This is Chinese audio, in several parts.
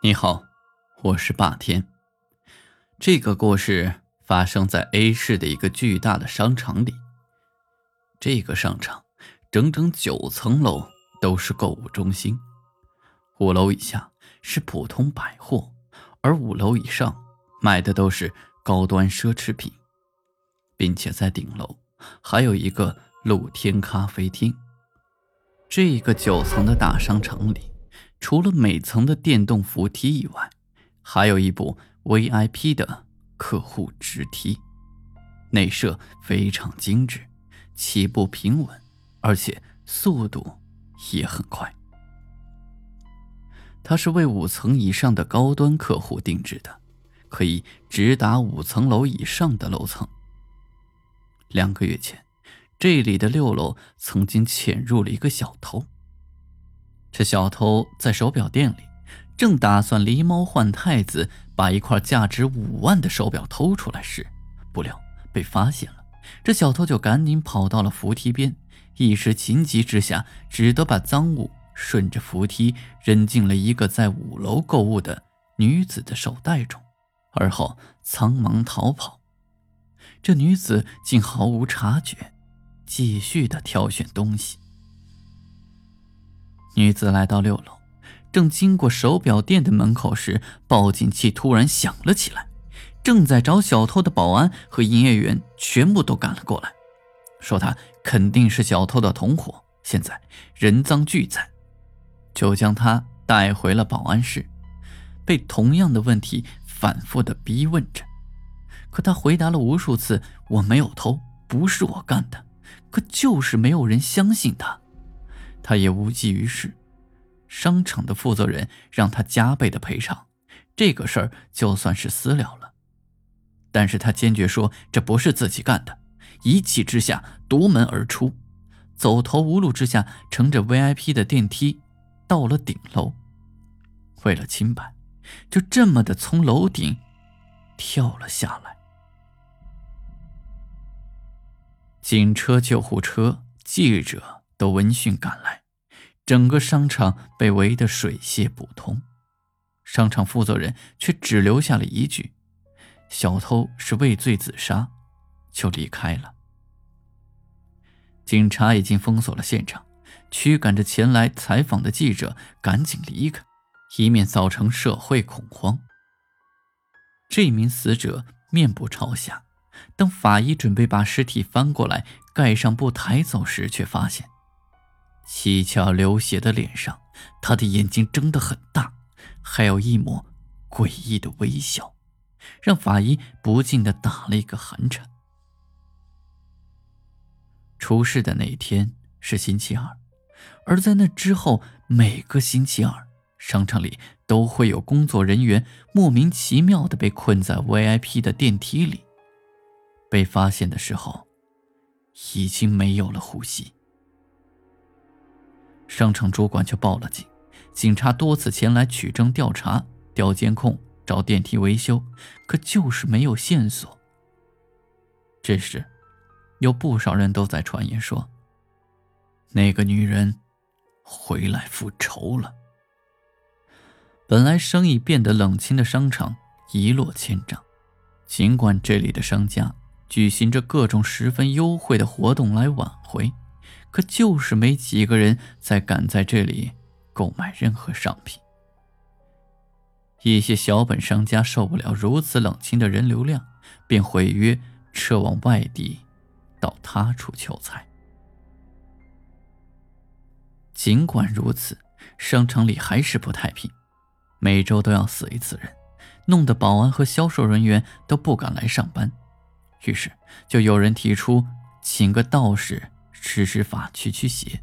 你好，我是霸天。这个故事发生在 A 市的一个巨大的商场里。这个商场整整九层楼都是购物中心，五楼以下是普通百货，而五楼以上卖的都是高端奢侈品，并且在顶楼还有一个露天咖啡厅。这个九层的大商场里。除了每层的电动扶梯以外，还有一部 VIP 的客户直梯，内设非常精致，起步平稳，而且速度也很快。它是为五层以上的高端客户定制的，可以直达五层楼以上的楼层。两个月前，这里的六楼曾经潜入了一个小偷。这小偷在手表店里，正打算狸猫换太子，把一块价值五万的手表偷出来时，不料被发现了。这小偷就赶紧跑到了扶梯边，一时情急之下，只得把赃物顺着扶梯扔进了一个在五楼购物的女子的手袋中，而后苍忙逃跑。这女子竟毫无察觉，继续的挑选东西。女子来到六楼，正经过手表店的门口时，报警器突然响了起来。正在找小偷的保安和营业员全部都赶了过来，说他肯定是小偷的同伙，现在人赃俱在，就将他带回了保安室，被同样的问题反复的逼问着。可他回答了无数次：“我没有偷，不是我干的。”可就是没有人相信他。他也无济于事，商场的负责人让他加倍的赔偿，这个事儿就算是私了了。但是他坚决说这不是自己干的，一气之下夺门而出，走投无路之下，乘着 VIP 的电梯到了顶楼。为了清白，就这么的从楼顶跳了下来。警车、救护车、记者。都闻讯赶来，整个商场被围得水泄不通。商场负责人却只留下了一句：“小偷是畏罪自杀”，就离开了。警察已经封锁了现场，驱赶着前来采访的记者赶紧离开，以免造成社会恐慌。这名死者面部朝下，当法医准备把尸体翻过来盖上布抬走时，却发现。七窍流血的脸上，他的眼睛睁得很大，还有一抹诡异的微笑，让法医不禁的打了一个寒颤。出事的那天是星期二，而在那之后每个星期二，商场里都会有工作人员莫名其妙的被困在 VIP 的电梯里，被发现的时候，已经没有了呼吸。商场主管却报了警，警察多次前来取证调查、调监控、找电梯维修，可就是没有线索。这时，有不少人都在传言说，那个女人回来复仇了。本来生意变得冷清的商场一落千丈，尽管这里的商家举行着各种十分优惠的活动来挽回。可就是没几个人再敢在这里购买任何商品。一些小本商家受不了如此冷清的人流量，便毁约撤往外地，到他处求财。尽管如此，商场里还是不太平，每周都要死一次人，弄得保安和销售人员都不敢来上班。于是，就有人提出请个道士。施施法驱驱邪。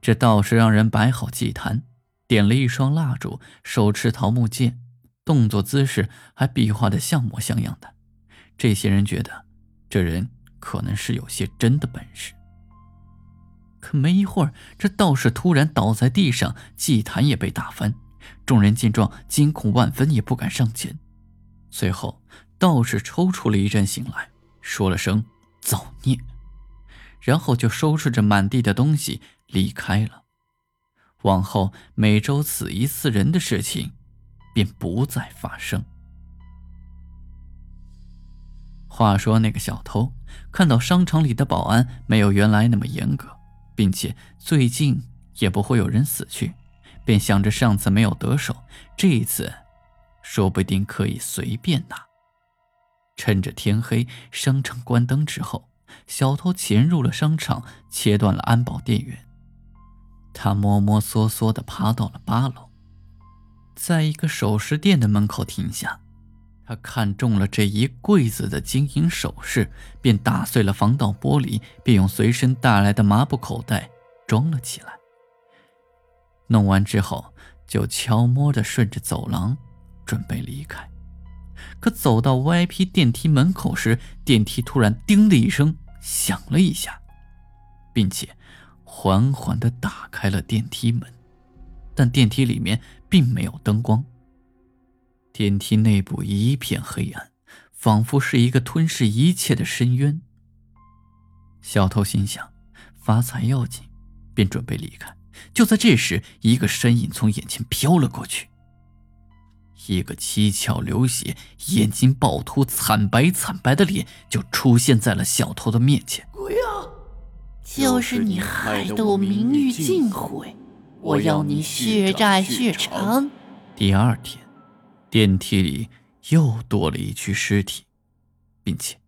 这道士让人摆好祭坛，点了一双蜡烛，手持桃木剑，动作姿势还比划的像模像样的。这些人觉得这人可能是有些真的本事。可没一会儿，这道士突然倒在地上，祭坛也被打翻。众人见状，惊恐万分，也不敢上前。随后，道士抽搐了一阵，醒来，说了声。造孽，然后就收拾着满地的东西离开了。往后每周死一次人的事情便不再发生。话说那个小偷看到商场里的保安没有原来那么严格，并且最近也不会有人死去，便想着上次没有得手，这一次说不定可以随便拿。趁着天黑，商场关灯之后，小偷潜入了商场，切断了安保电源。他摸摸索索地爬到了八楼，在一个首饰店的门口停下。他看中了这一柜子的金银首饰，便打碎了防盗玻璃，并用随身带来的麻布口袋装了起来。弄完之后，就悄摸地顺着走廊准备离开。可走到 VIP 电梯门口时，电梯突然“叮”的一声响了一下，并且缓缓地打开了电梯门，但电梯里面并没有灯光。电梯内部一片黑暗，仿佛是一个吞噬一切的深渊。小偷心想，发财要紧，便准备离开。就在这时，一个身影从眼前飘了过去，一个七窍流血、眼睛暴突、惨白惨白的脸就出现在了小偷的面前。鬼啊！就是你害得我名誉尽毁，我要你血债血偿。第二天。电梯里又多了一具尸体，并且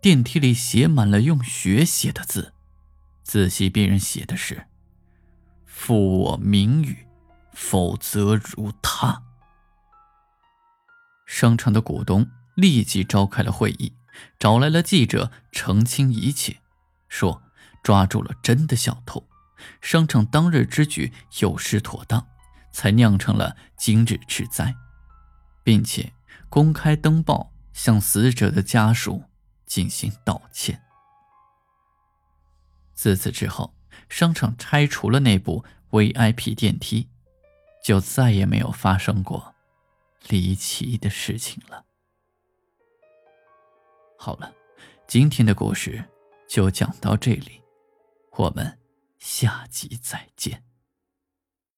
电梯里写满了用血写的字。仔细辨认，写的是“负我名誉，否则如他”。商场的股东立即召开了会议，找来了记者澄清一切，说抓住了真的小偷，商场当日之举有失妥当，才酿成了今日之灾。并且公开登报，向死者的家属进行道歉。自此之后，商场拆除了那部 VIP 电梯，就再也没有发生过离奇的事情了。好了，今天的故事就讲到这里，我们下集再见。